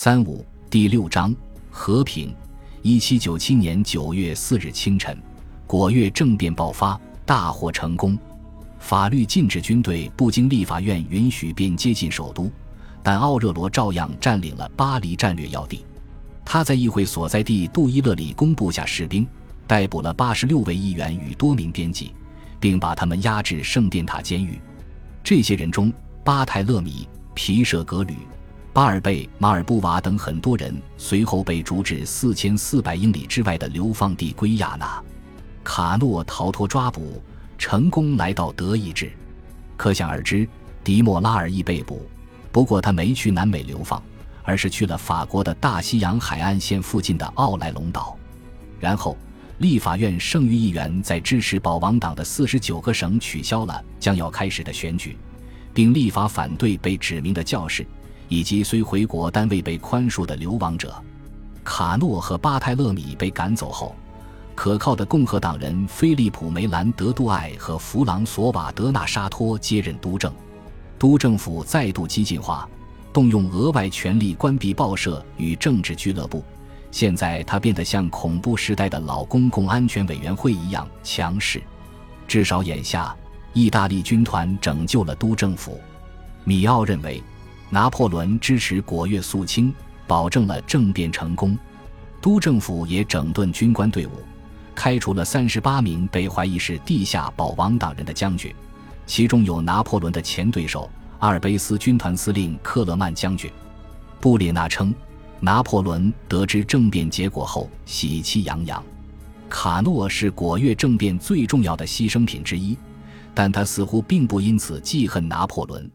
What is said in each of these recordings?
三五第六章和平。一七九七年九月四日清晨，果越政变爆发，大获成功。法律禁止军队不经立法院允许便接近首都，但奥热罗照样占领了巴黎战略要地。他在议会所在地杜伊勒里公布下士兵，逮捕了八十六位议员与多名编辑，并把他们押至圣殿塔监狱。这些人中，巴泰勒米、皮舍格吕。巴尔贝、马尔布瓦等很多人随后被逐至四千四百英里之外的流放地圭亚那。卡诺逃脱抓捕，成功来到德意志。可想而知，迪莫拉尔亦被捕。不过他没去南美流放，而是去了法国的大西洋海岸线附近的奥莱隆岛。然后，立法院剩余议员在支持保王党的四十九个省取消了将要开始的选举，并立法反对被指名的教士。以及虽回国但未被宽恕的流亡者，卡诺和巴泰勒米被赶走后，可靠的共和党人菲利普梅兰德杜埃和弗朗索瓦德纳沙托接任督政，督政府再度激进化，动用额外权力关闭报社与政治俱乐部。现在他变得像恐怖时代的老公共安全委员会一样强势。至少眼下，意大利军团拯救了督政府。米奥认为。拿破仑支持果月肃清，保证了政变成功。督政府也整顿军官队伍，开除了三十八名被怀疑是地下保王党人的将军，其中有拿破仑的前对手阿尔卑斯军团司令克勒曼将军。布列纳称，拿破仑得知政变结果后喜气洋洋。卡诺是果月政变最重要的牺牲品之一，但他似乎并不因此记恨拿破仑。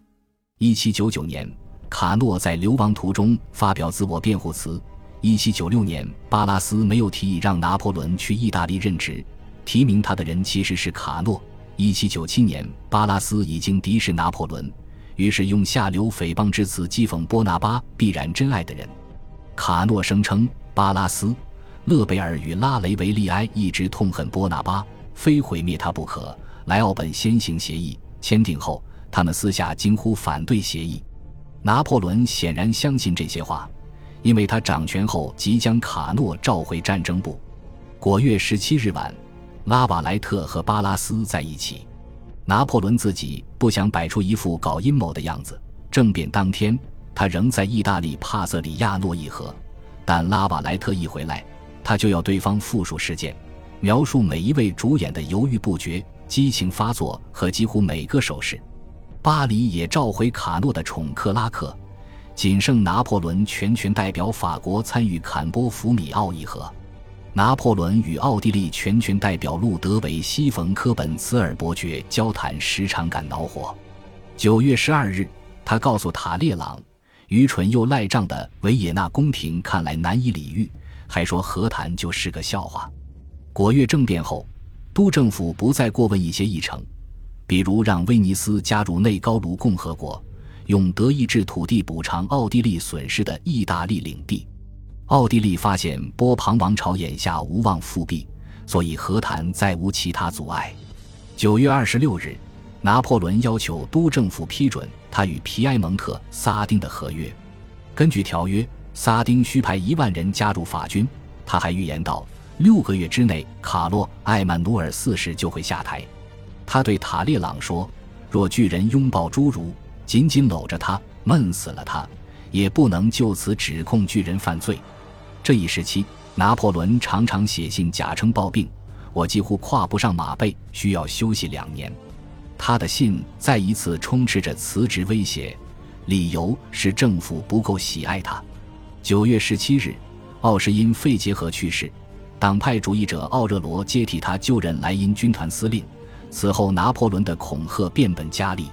一七九九年。卡诺在流亡途中发表自我辩护词。一七九六年，巴拉斯没有提议让拿破仑去意大利任职，提名他的人其实是卡诺。一七九七年，巴拉斯已经敌视拿破仑，于是用下流诽谤之词讥讽波拿巴必然真爱的人。卡诺声称，巴拉斯、勒贝尔与拉雷维利埃一直痛恨波拿巴，非毁灭他不可。莱奥本先行协议签订后，他们私下惊呼反对协议。拿破仑显然相信这些话，因为他掌权后即将卡诺召回战争部。果月十七日晚，拉瓦莱特和巴拉斯在一起。拿破仑自己不想摆出一副搞阴谋的样子。政变当天，他仍在意大利帕瑟里亚诺议和，但拉瓦莱特一回来，他就要对方复述事件，描述每一位主演的犹豫不决、激情发作和几乎每个手势。巴黎也召回卡诺的宠克拉克，仅剩拿破仑全权代表法国参与坎波弗米奥议和。拿破仑与奥地利全权代表路德维希·冯·科本茨尔伯爵交谈时常感恼火。九月十二日，他告诉塔列朗，愚蠢又赖账的维也纳宫廷看来难以理喻，还说和谈就是个笑话。果月政变后，督政府不再过问一些议程。比如让威尼斯加入内高卢共和国，用德意志土地补偿奥地利损失的意大利领地。奥地利发现波旁王朝眼下无望复辟，所以和谈再无其他阻碍。九月二十六日，拿破仑要求督政府批准他与皮埃蒙特萨丁的合约。根据条约，萨丁需派一万人加入法军。他还预言道，六个月之内，卡洛·艾曼努尔四世就会下台。他对塔列朗说：“若巨人拥抱侏儒，紧紧搂着他，闷死了他，也不能就此指控巨人犯罪。”这一时期，拿破仑常常写信假称暴病，我几乎跨不上马背，需要休息两年。他的信再一次充斥着辞职威胁，理由是政府不够喜爱他。九月十七日，奥什因肺结核去世，党派主义者奥热罗接替他就任莱茵军团司令。此后，拿破仑的恐吓变本加厉，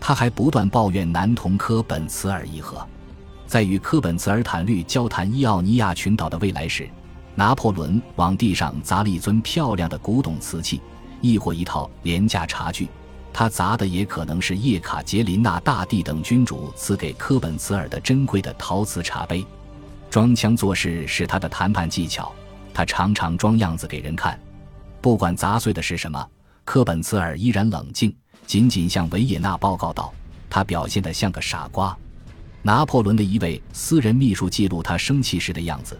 他还不断抱怨男童科本茨尔议和。在与科本茨尔坦律交谈伊奥尼亚群岛的未来时，拿破仑往地上砸了一尊漂亮的古董瓷器，亦或一套廉价茶具。他砸的也可能是叶卡捷琳娜大帝等君主赐给科本茨尔的珍贵的陶瓷茶杯。装腔作势是他的谈判技巧，他常常装样子给人看，不管砸碎的是什么。科本茨尔依然冷静，仅仅向维也纳报告道：“他表现得像个傻瓜。”拿破仑的一位私人秘书记录他生气时的样子，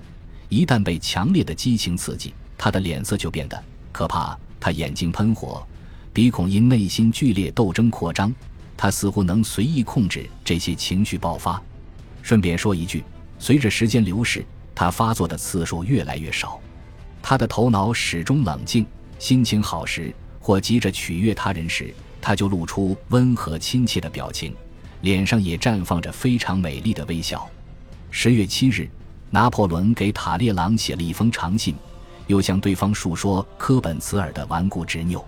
一旦被强烈的激情刺激，他的脸色就变得可怕，他眼睛喷火，鼻孔因内心剧烈斗争扩张，他似乎能随意控制这些情绪爆发。顺便说一句，随着时间流逝，他发作的次数越来越少，他的头脑始终冷静，心情好时或急着取悦他人时，他就露出温和亲切的表情。脸上也绽放着非常美丽的微笑。十月七日，拿破仑给塔列朗写了一封长信，又向对方述说科本茨尔的顽固执拗。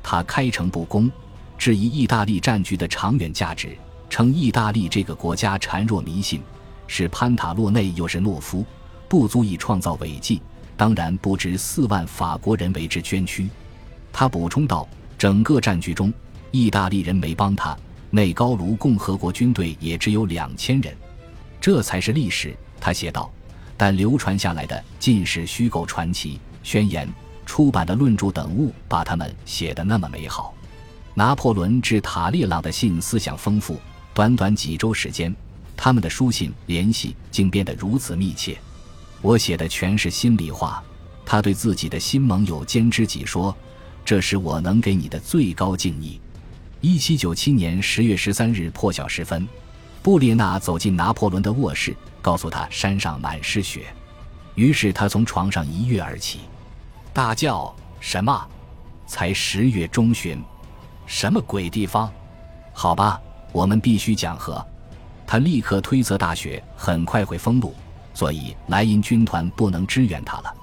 他开诚布公，质疑意大利战局的长远价值，称意大利这个国家孱弱迷信，是潘塔洛内又是懦夫，不足以创造伟绩，当然不值四万法国人为之捐躯。他补充道：“整个战局中，意大利人没帮他。”内高卢共和国军队也只有两千人，这才是历史。他写道，但流传下来的尽是虚构传奇、宣言、出版的论著等物，把他们写得那么美好。拿破仑致塔列朗的信思想丰富，短短几周时间，他们的书信联系竟变得如此密切。我写的全是心里话。他对自己的新盟友兼知己说：“这是我能给你的最高敬意。”一七九七年十月十三日破晓时分，布列纳走进拿破仑的卧室，告诉他山上满是雪。于是他从床上一跃而起，大叫：“什么？才十月中旬，什么鬼地方？好吧，我们必须讲和。”他立刻推测大雪很快会封路，所以莱茵军团不能支援他了。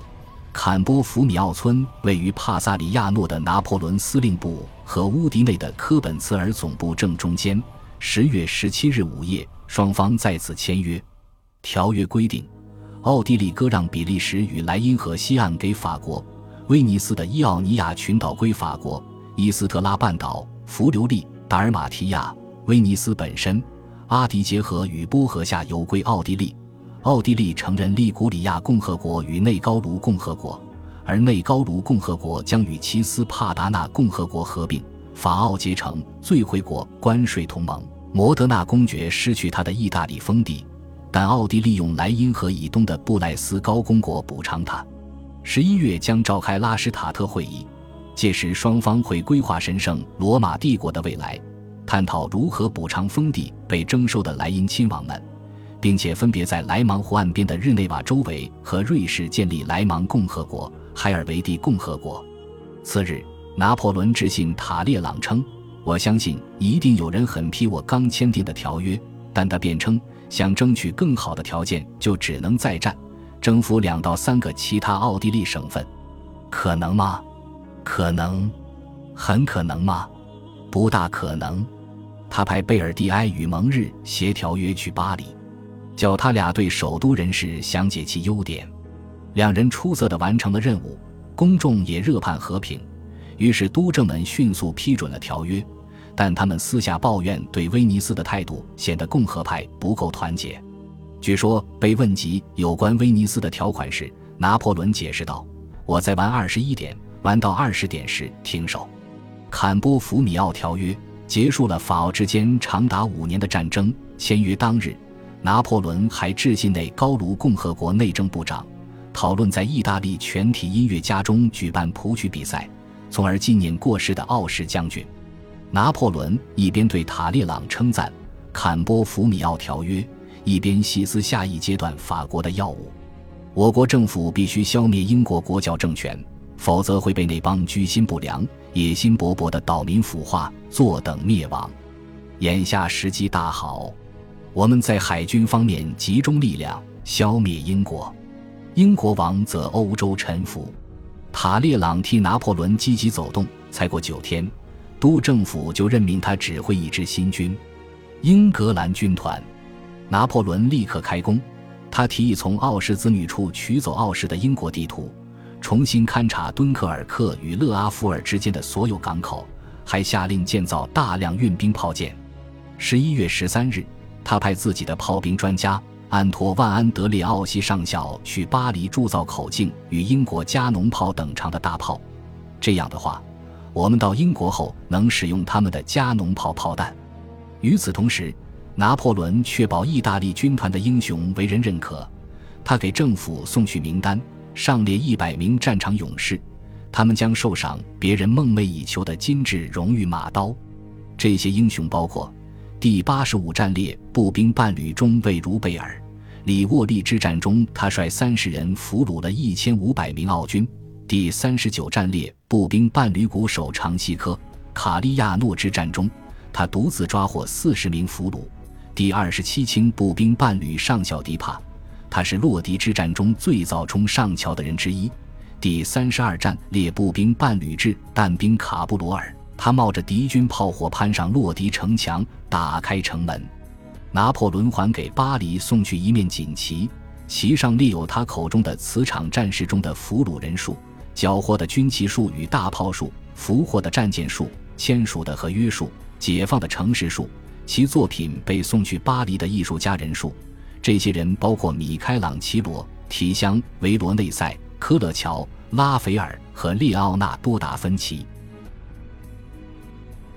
坎波福米奥村位于帕萨里亚诺的拿破仑司令部和乌迪内的科本茨尔总部正中间。十月十七日午夜，双方再次签约。条约规定，奥地利割让比利时与莱茵河西岸给法国，威尼斯的伊奥尼亚群岛归法国，伊斯特拉半岛、弗留利、达尔马提亚、威尼斯本身、阿迪杰河与波河下游归奥地利。奥地利承认利古里亚共和国与内高卢共和国，而内高卢共和国将与其斯帕达纳共和国合并。法奥结成最惠国关税同盟。摩德纳公爵失去他的意大利封地，但奥地利用莱茵河以东的布莱斯高公国补偿他。十一月将召开拉施塔特会议，届时双方会规划神圣罗马帝国的未来，探讨如何补偿封地被征收的莱茵亲王们。并且分别在莱芒湖岸边的日内瓦周围和瑞士建立莱芒共和国、海尔维蒂共和国。次日，拿破仑致信塔列朗称：“我相信一定有人狠批我刚签订的条约。”但他辩称，想争取更好的条件，就只能再战，征服两到三个其他奥地利省份。可能吗？可能？很可能吗？不大可能。他派贝尔蒂埃与蒙日协条约去巴黎。叫他俩对首都人士详解其优点，两人出色地完成了任务，公众也热盼和平，于是督政们迅速批准了条约。但他们私下抱怨对威尼斯的态度显得共和派不够团结。据说被问及有关威尼斯的条款时，拿破仑解释道：“我在玩二十一点，玩到二十点时停手。”坎波福米奥条约结束了法奥之间长达五年的战争。签约当日。拿破仑还致信内高卢共和国内政部长，讨论在意大利全体音乐家中举办谱曲比赛，从而纪念过世的奥什将军。拿破仑一边对塔列朗称赞坎波福米奥条约，一边细思下一阶段法国的要务。我国政府必须消灭英国国教政权，否则会被那帮居心不良、野心勃勃的岛民腐化，坐等灭亡。眼下时机大好。我们在海军方面集中力量消灭英国，英国王则欧洲臣服。塔列朗替拿破仑积极走动，才过九天，都政府就任命他指挥一支新军——英格兰军团。拿破仑立刻开工，他提议从奥氏子女处取走奥氏的英国地图，重新勘察敦刻尔克与勒阿弗尔之间的所有港口，还下令建造大量运兵炮舰。十一月十三日。他派自己的炮兵专家安托万·安德烈奥西上校去巴黎铸造口径与英国加农炮等长的大炮。这样的话，我们到英国后能使用他们的加农炮炮弹。与此同时，拿破仑确保意大利军团的英雄为人认可，他给政府送去名单，上列一百名战场勇士，他们将受赏别人梦寐以求的金质荣誉马刀。这些英雄包括第八十五战列步兵伴侣中尉卢贝尔，里沃利之战中他率三十人俘虏了一千五百名奥军；第三十九战列步兵伴侣鼓手长西科，卡利亚诺之战中他独自抓获四十名俘虏。第二十七轻步兵伴侣上校迪帕，他是洛迪之战中最早冲上桥的人之一。第三十二战列步兵伴侣制弹兵卡布罗尔，他冒着敌军炮火攀上洛迪城墙，打开城门。拿破仑还给巴黎送去一面锦旗，旗上列有他口中的此场战事中的俘虏人数、缴获的军旗数与大炮数、俘获的战舰数、签署的合约数、解放的城市数。其作品被送去巴黎的艺术家人数，这些人包括米开朗琪罗、提香、维罗内塞、科勒乔、拉斐尔和列奥纳多达芬奇。